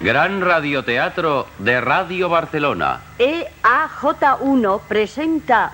Gran radioteatro de Radio Barcelona. EAJ1 presenta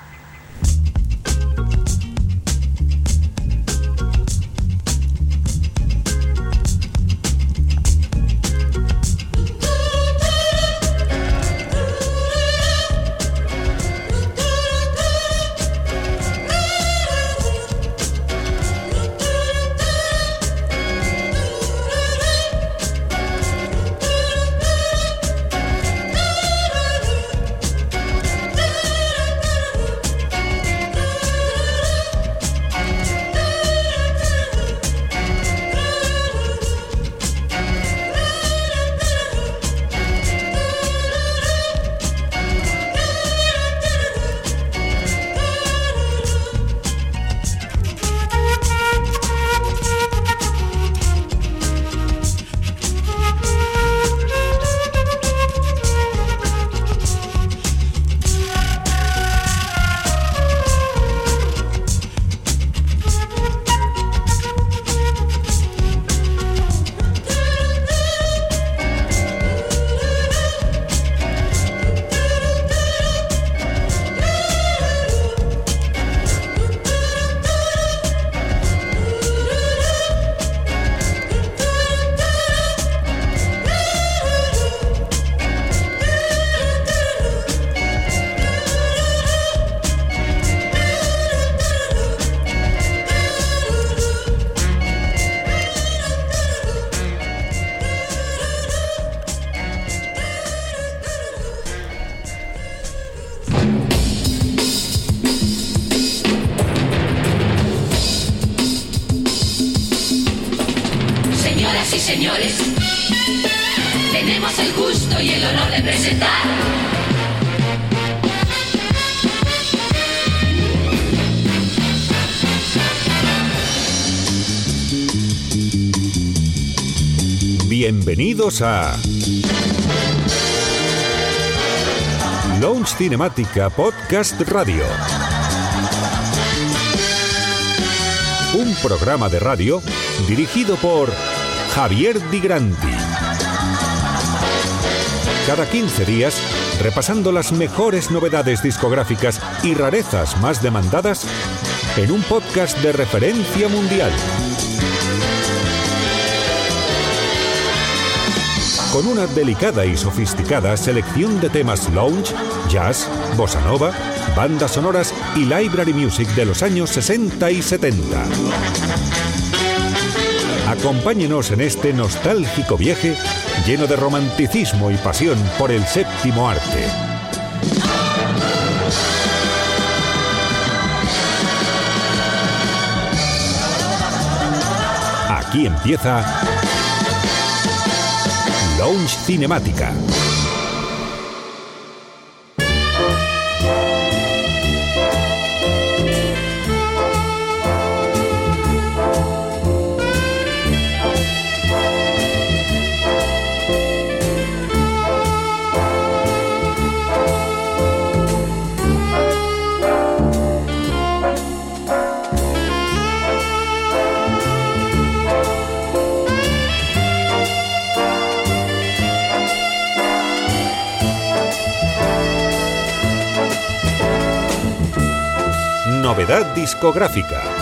A Lounge Cinemática Podcast Radio. Un programa de radio dirigido por Javier Di Granti. Cada 15 días, repasando las mejores novedades discográficas y rarezas más demandadas en un podcast de referencia mundial. Con una delicada y sofisticada selección de temas lounge, jazz, bossa nova, bandas sonoras y library music de los años 60 y 70. Acompáñenos en este nostálgico viaje lleno de romanticismo y pasión por el séptimo arte. Aquí empieza Lounge Cinemática. Discográfica.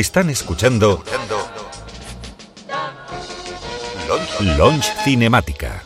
Están escuchando Launch Cinemática.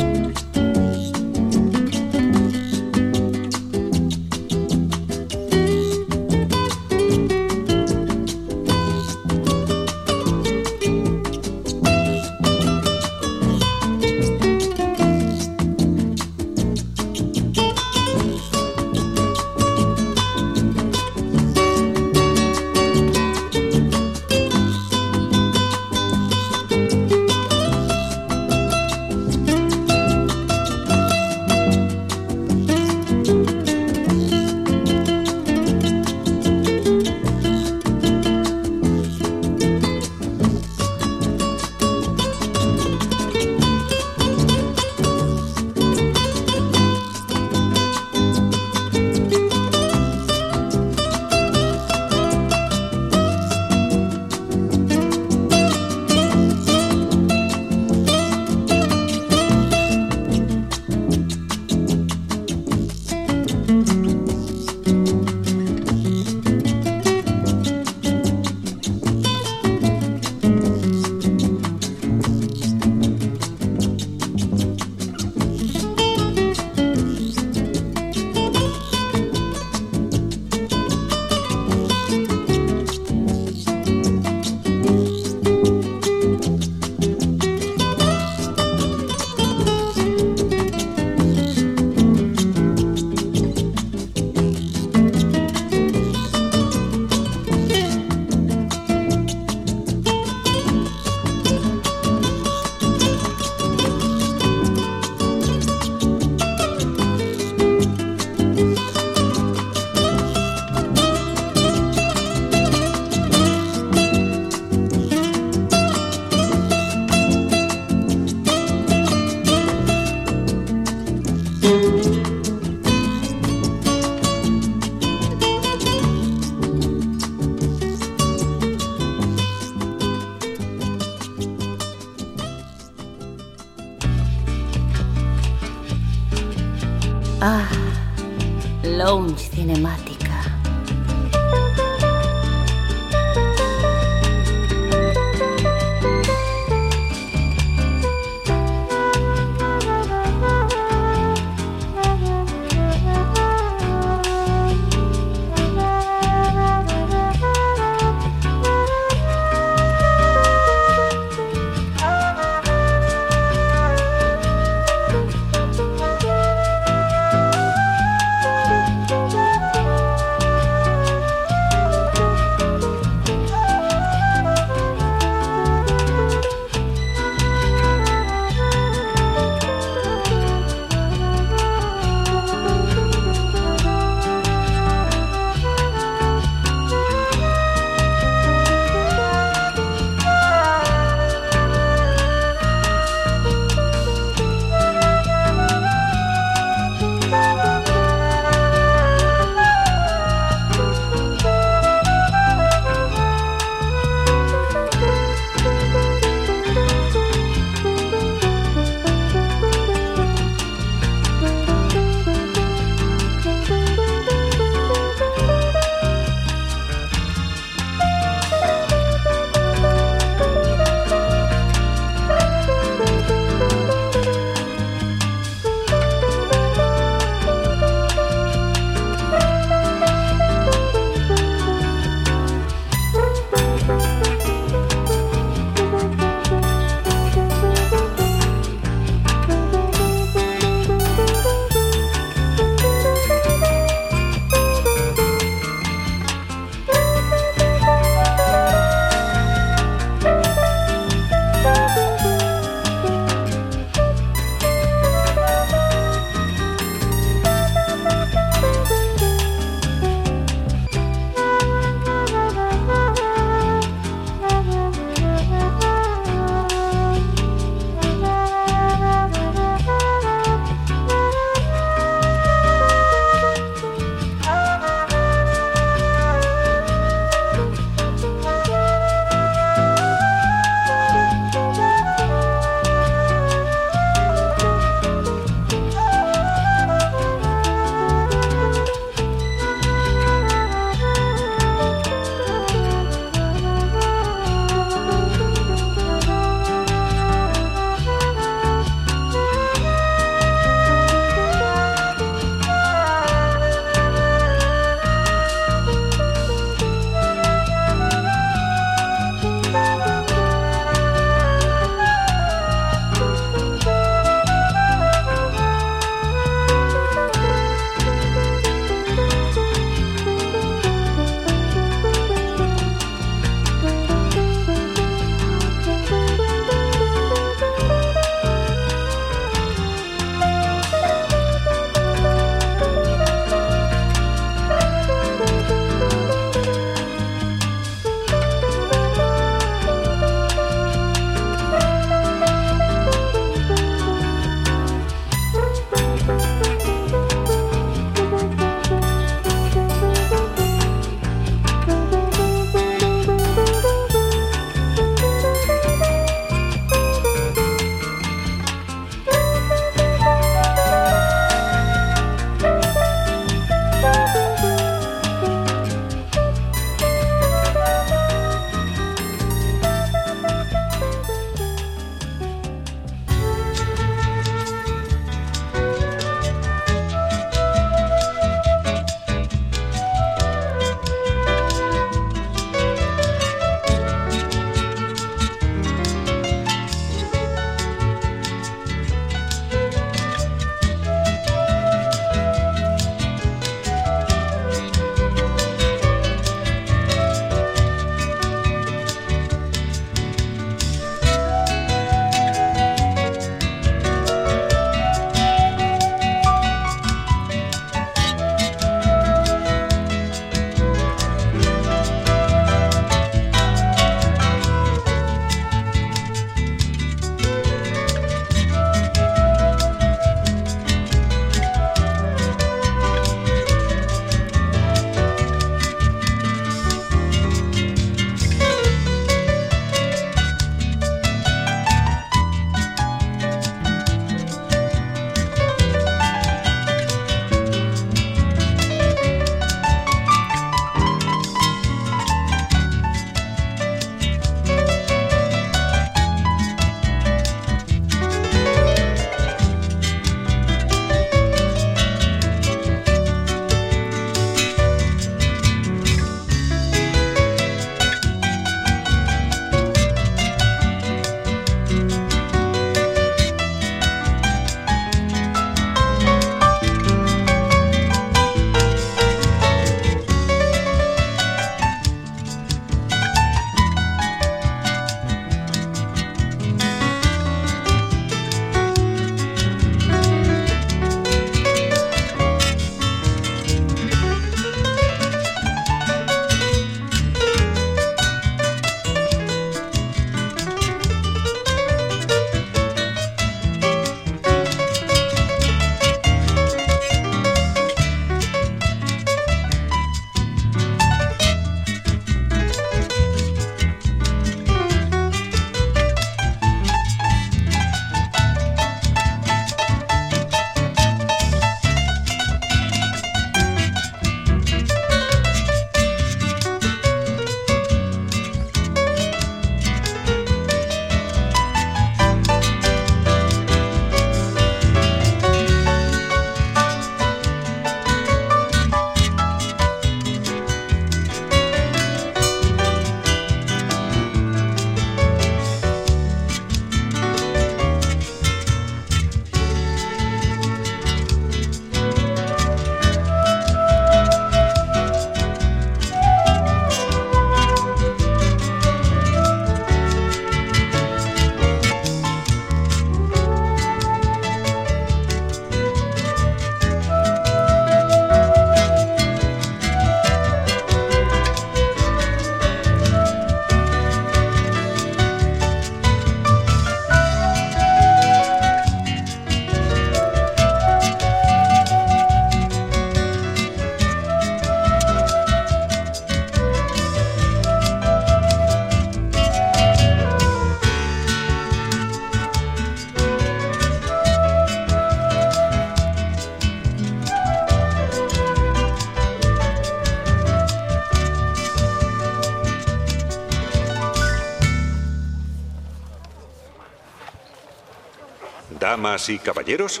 Y caballeros,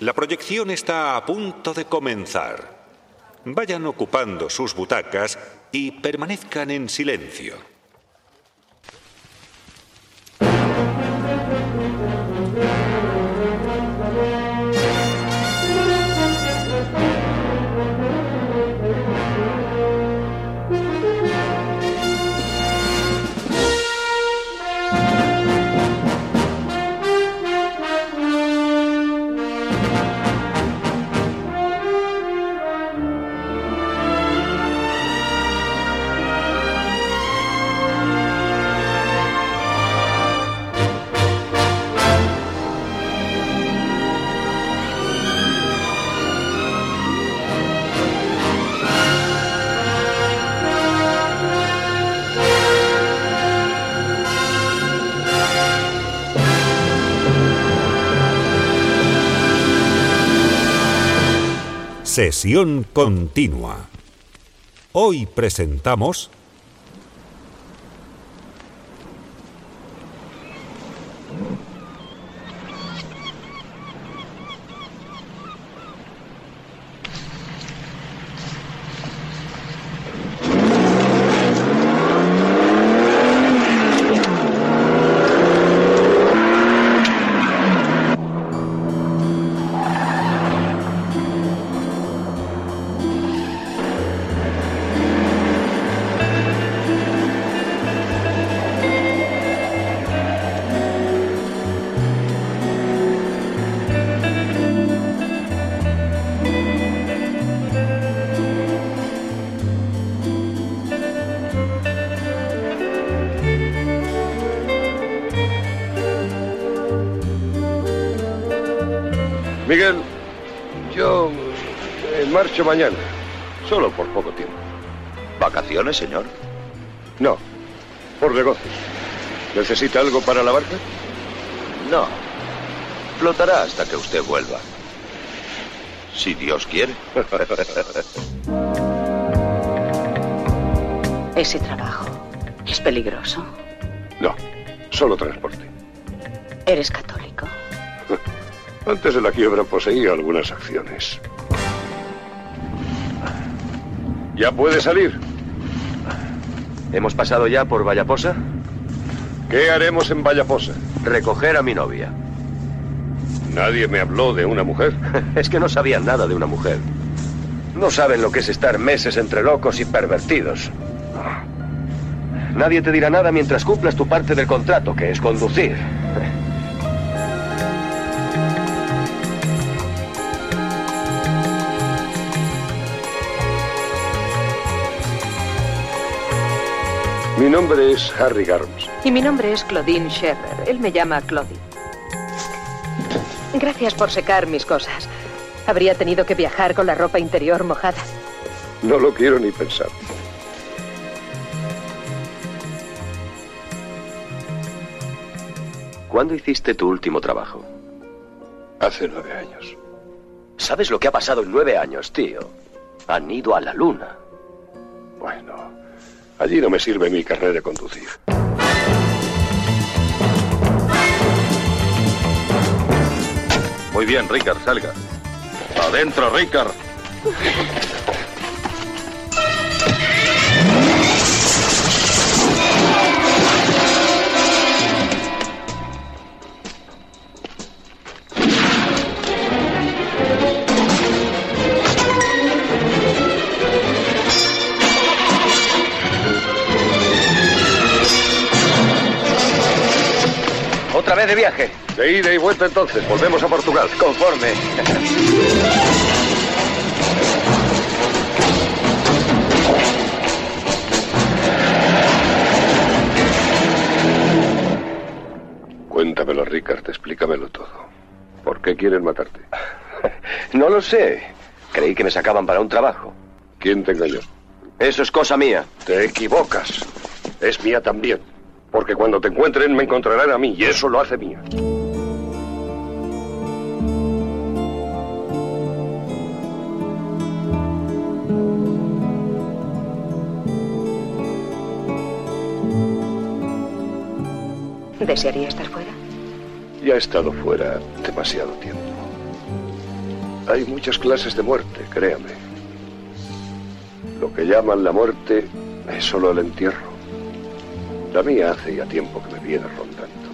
la proyección está a punto de comenzar. Vayan ocupando sus butacas y permanezcan en silencio. Sesión continua. Hoy presentamos Miguel, yo eh, marcho mañana, solo por poco tiempo. ¿Vacaciones, señor? No, por negocios. ¿Necesita algo para la barca? No. Flotará hasta que usted vuelva. Si Dios quiere. Ese trabajo es peligroso. No, solo transporte. Eres. Antes de la quiebra poseía algunas acciones. ¿Ya puede salir? ¿Hemos pasado ya por Vallaposa? ¿Qué haremos en Vallaposa? Recoger a mi novia. Nadie me habló de una mujer. Es que no sabían nada de una mujer. No saben lo que es estar meses entre locos y pervertidos. Nadie te dirá nada mientras cumplas tu parte del contrato, que es conducir. Mi nombre es Harry Garms. Y mi nombre es Claudine Scherer. Él me llama Claudine. Gracias por secar mis cosas. Habría tenido que viajar con la ropa interior mojada. No lo quiero ni pensar. ¿Cuándo hiciste tu último trabajo? Hace nueve años. ¿Sabes lo que ha pasado en nueve años, tío? Han ido a la luna. Bueno, allí no me sirve mi carnet de conducir. Muy bien, Rickard, salga. Adentro, Rickard. Otra vez de viaje. De ida y vuelta entonces. Volvemos a Portugal. Conforme. Cuéntamelo, Rickard. Explícamelo todo. ¿Por qué quieren matarte? No lo sé. Creí que me sacaban para un trabajo. ¿Quién te engañó? Eso es cosa mía. Te equivocas. Es mía también. Porque cuando te encuentren me encontrarán a mí y eso lo hace mía. ¿Desearía estar fuera? Ya he estado fuera demasiado tiempo. Hay muchas clases de muerte, créame. Lo que llaman la muerte es solo el entierro. La mía hace ya tiempo que me viene rondando.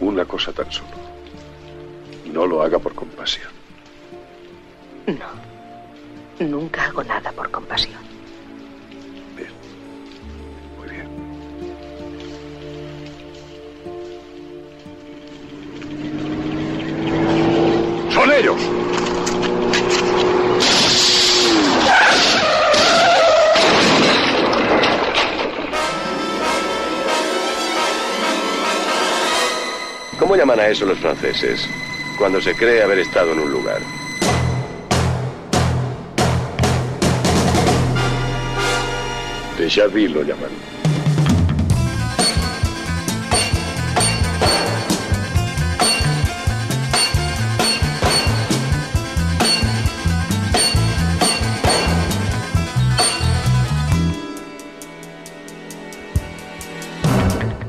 Una cosa tan solo. No lo haga por compasión. No. Nunca hago nada por compasión. Bien. Muy bien. ¡Son ellos! Llaman a eso los franceses? Cuando se cree haber estado en un lugar. Déjà vu lo llaman.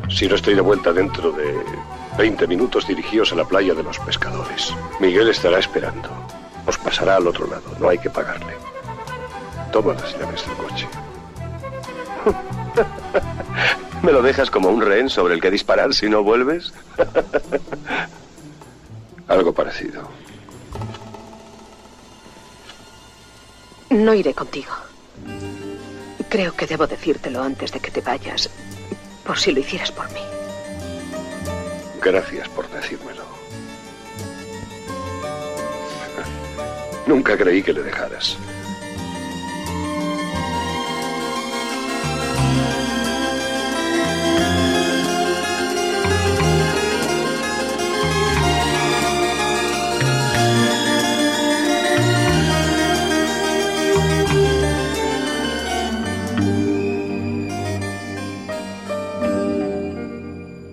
Si no estoy de vuelta dentro de 20 minutos dirigidos a la playa de los pescadores. Miguel estará esperando. Os pasará al otro lado. No hay que pagarle. Toma las llaves del coche. ¿Me lo dejas como un rehén sobre el que disparar si no vuelves? Algo parecido. No iré contigo. Creo que debo decírtelo antes de que te vayas, por si lo hicieras por mí. Gracias por decírmelo. Nunca creí que le dejaras.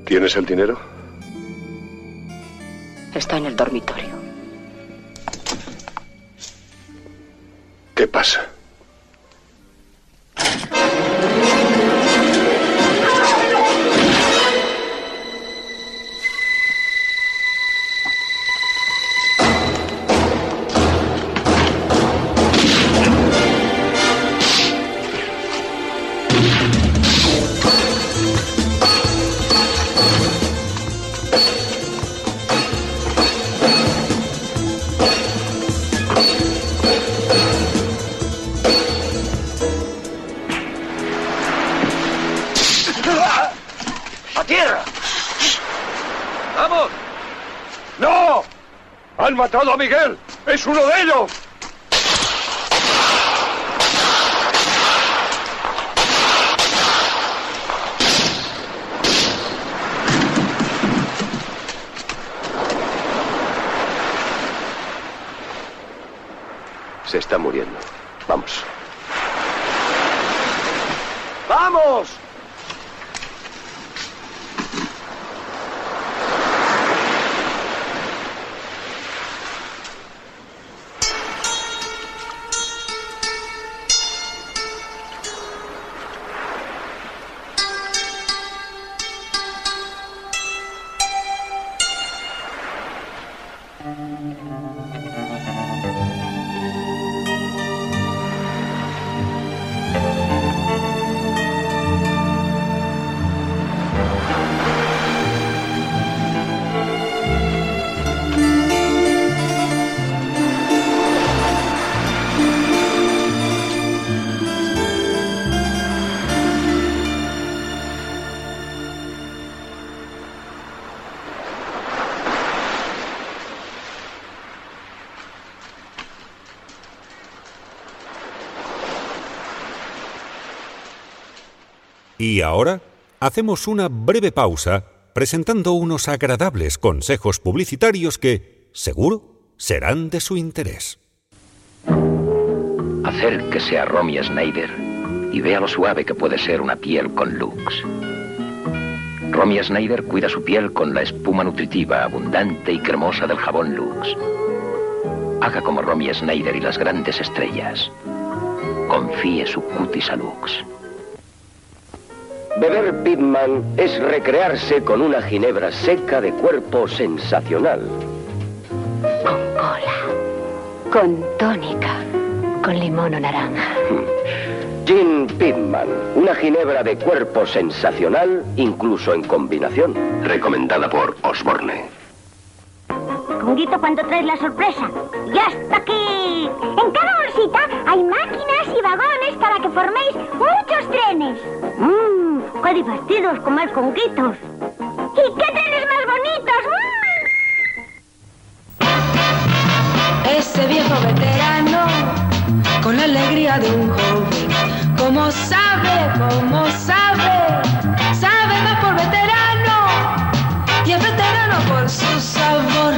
¿Tienes el dinero? Está en el dormitorio. ¿Qué pasa? Miguel! ¡Es uno de ellos! Se está muriendo. Y ahora hacemos una breve pausa presentando unos agradables consejos publicitarios que, seguro, serán de su interés. Acérquese a Romy Schneider y vea lo suave que puede ser una piel con Lux. Romy Schneider cuida su piel con la espuma nutritiva, abundante y cremosa del jabón Lux. Haga como Romy Schneider y las grandes estrellas. Confíe su cutis a Lux. Beber Pitman es recrearse con una ginebra seca de cuerpo sensacional. Con cola. Con tónica. Con limón o naranja. Gin Pitman, una ginebra de cuerpo sensacional, incluso en combinación. Recomendada por Osborne. Conguito cuando traes la sorpresa. ¡Ya está aquí! En cada bolsita hay máquinas y vagones para que forméis muchos trenes. ¡Mmm! ¡Qué divertidos comer conguitos! ¿Y qué trenes más bonitos! ¡Mmm! Ese viejo veterano, con la alegría de un joven, como sabe, como sabe, sabe más por veterano, y es veterano por su sabor.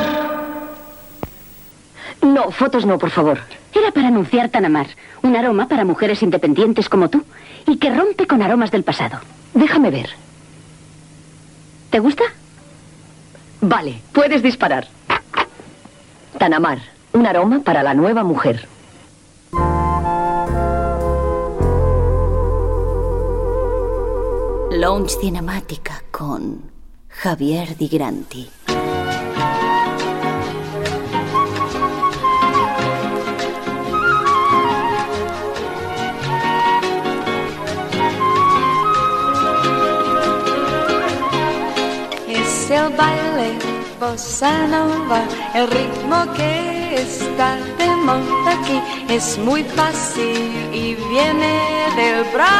No, fotos no, por favor. Era para anunciar Tanamar, un aroma para mujeres independientes como tú y que rompe con aromas del pasado. Déjame ver. ¿Te gusta? Vale, puedes disparar. Tanamar, un aroma para la nueva mujer. Lounge Cinemática con Javier Di Granti. Baile bossa nova, el ritmo que está de moda aquí. Es muy fácil y viene del Brasil,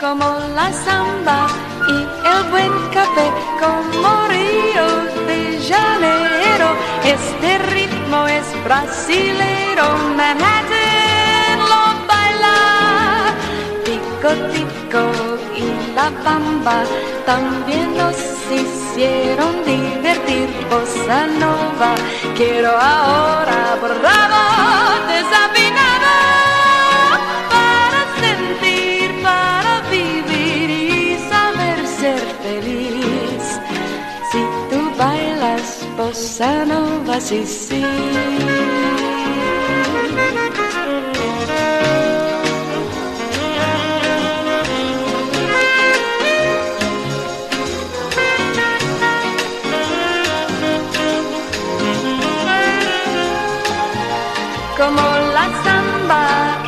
como la samba y el buen café, como Río de Janeiro. Este ritmo es brasilero, Manhattan lo baila, bamba también nos hicieron divertir. Bossa nova, quiero ahora bravo desafinado para sentir, para vivir y saber ser feliz. Si tú bailas bossa nova, sí, sí.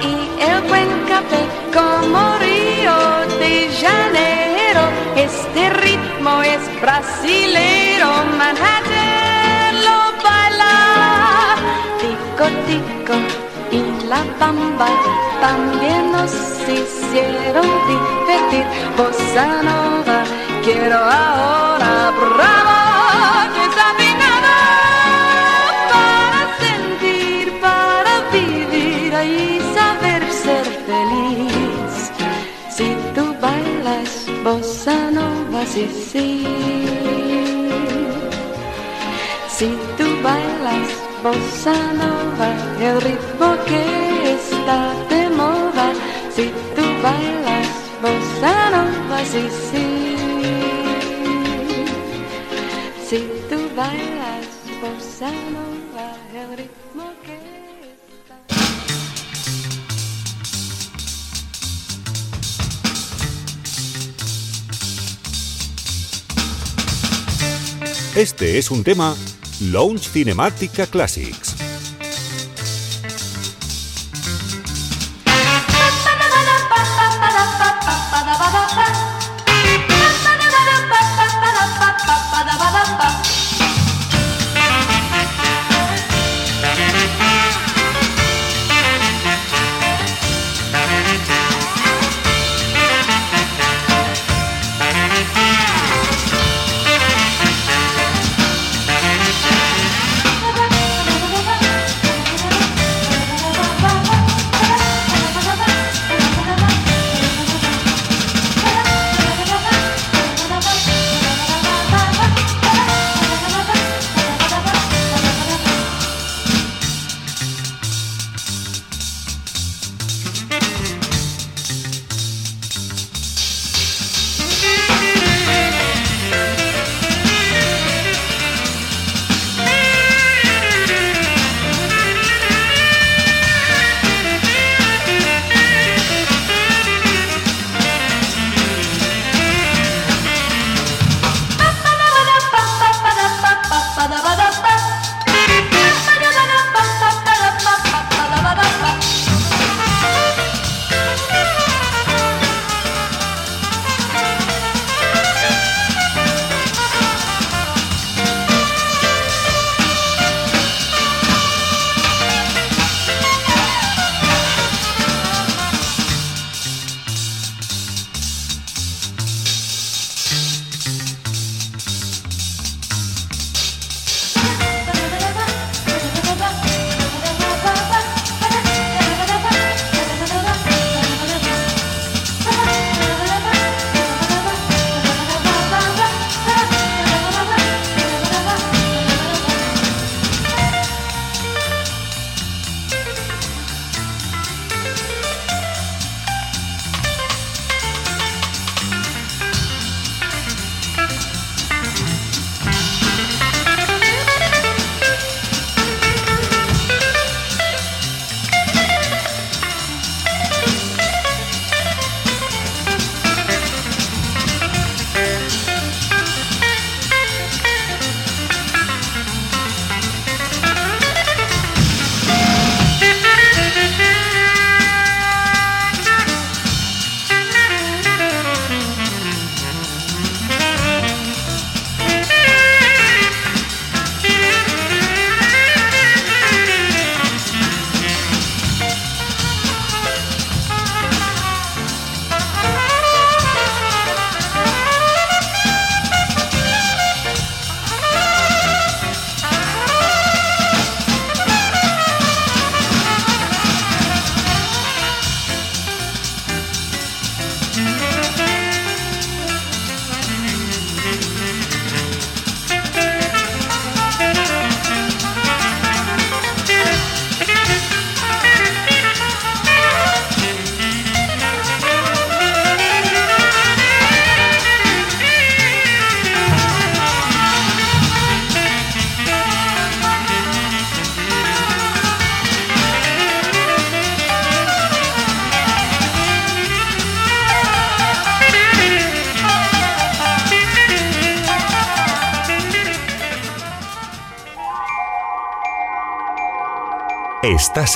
Y el buen café, como Río de Janeiro. Este ritmo es brasilero, Manhattan lo baila, tico tico y la bamba también nos hicieron divertir. Bossa nova, quiero ahora bravo sí, sí. Si tú bailas bossa nova, el ritmo que está de moda. Si tú bailas bossa nova, sí, sí. Si tú bailas bossa nova, el ritmo que Este es un tema Lounge Cinematica Classics.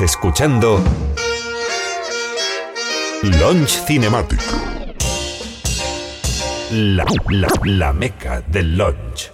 Escuchando Launch Cinematic. La, la, la meca del launch.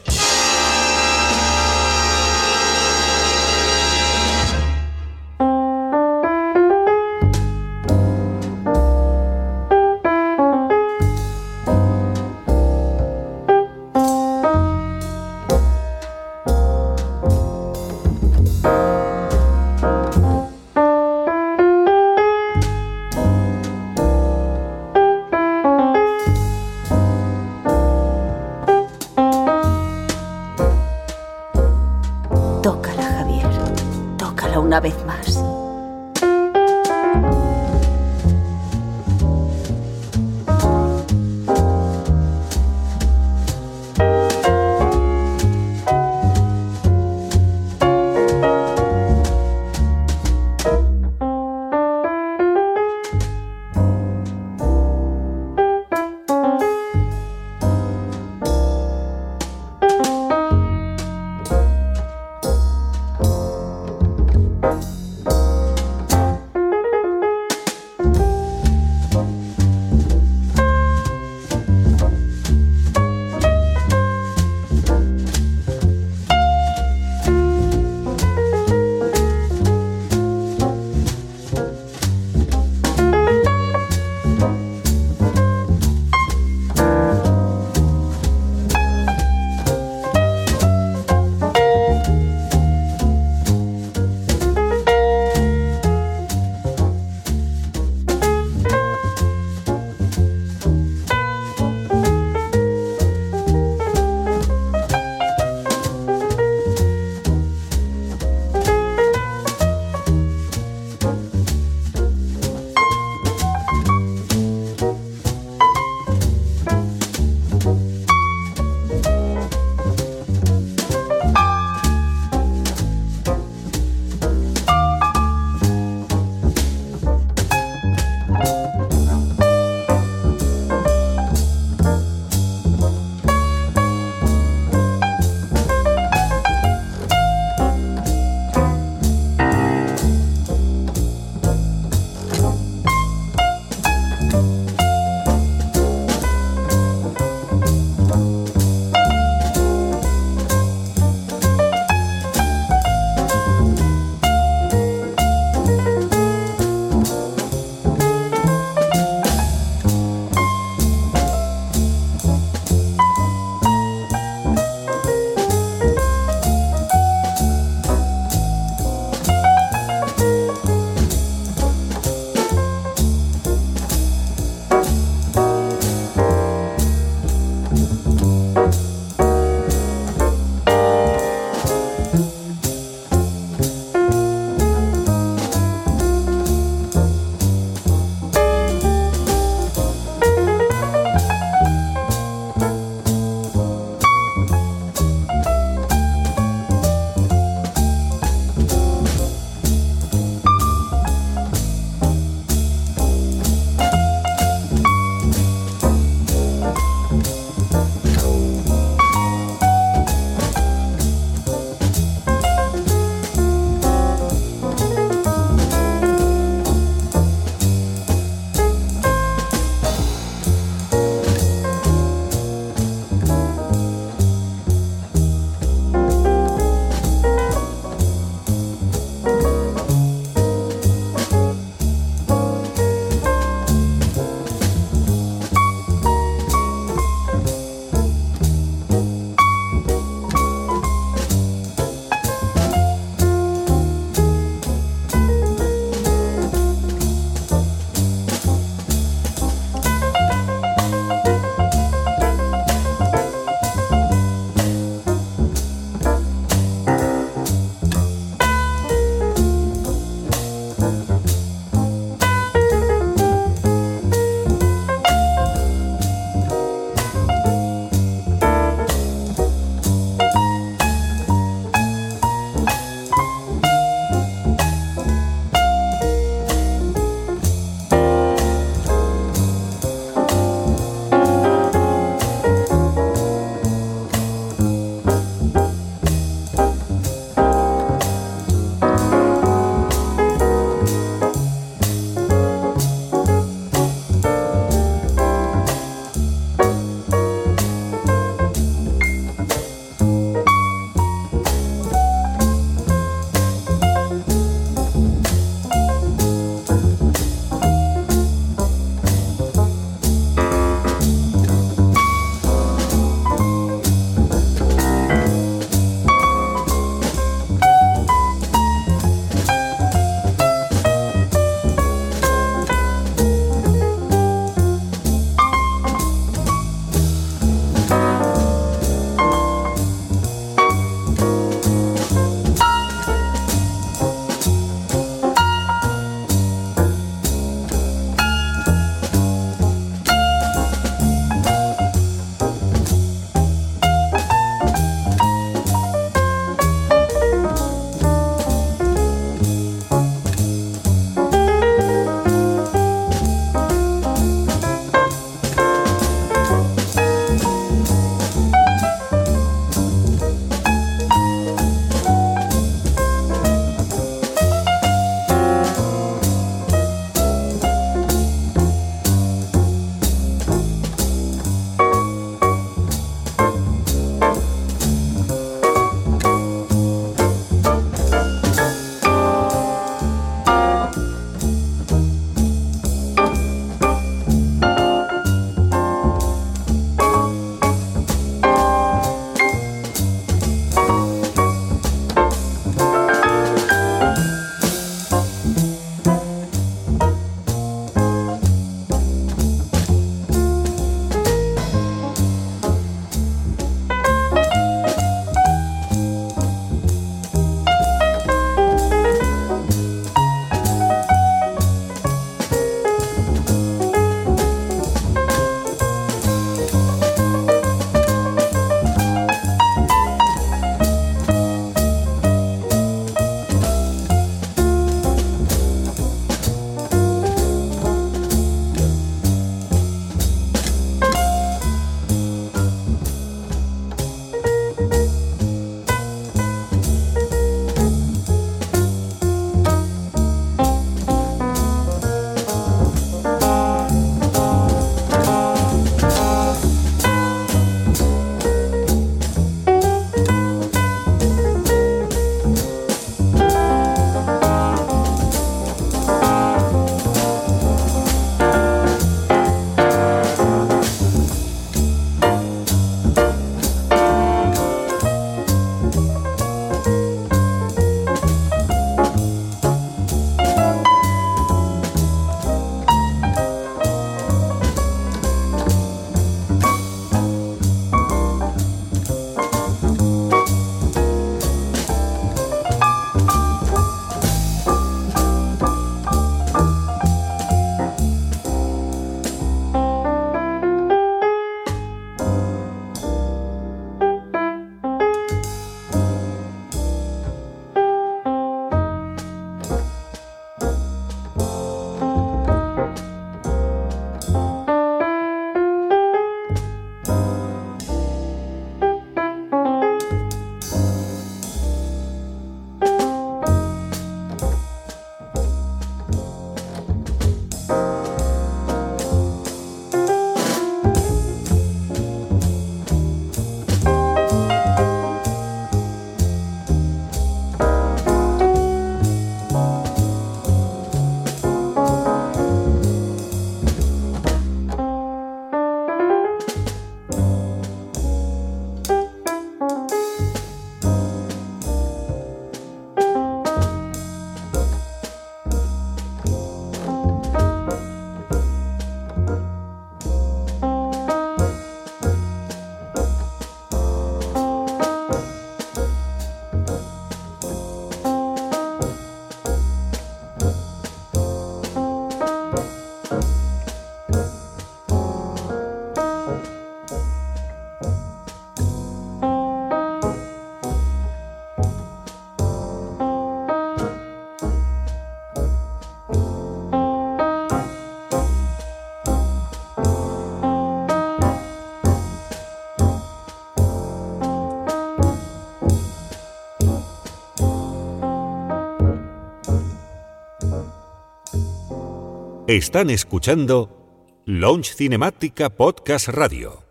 Están escuchando Launch Cinemática Podcast Radio.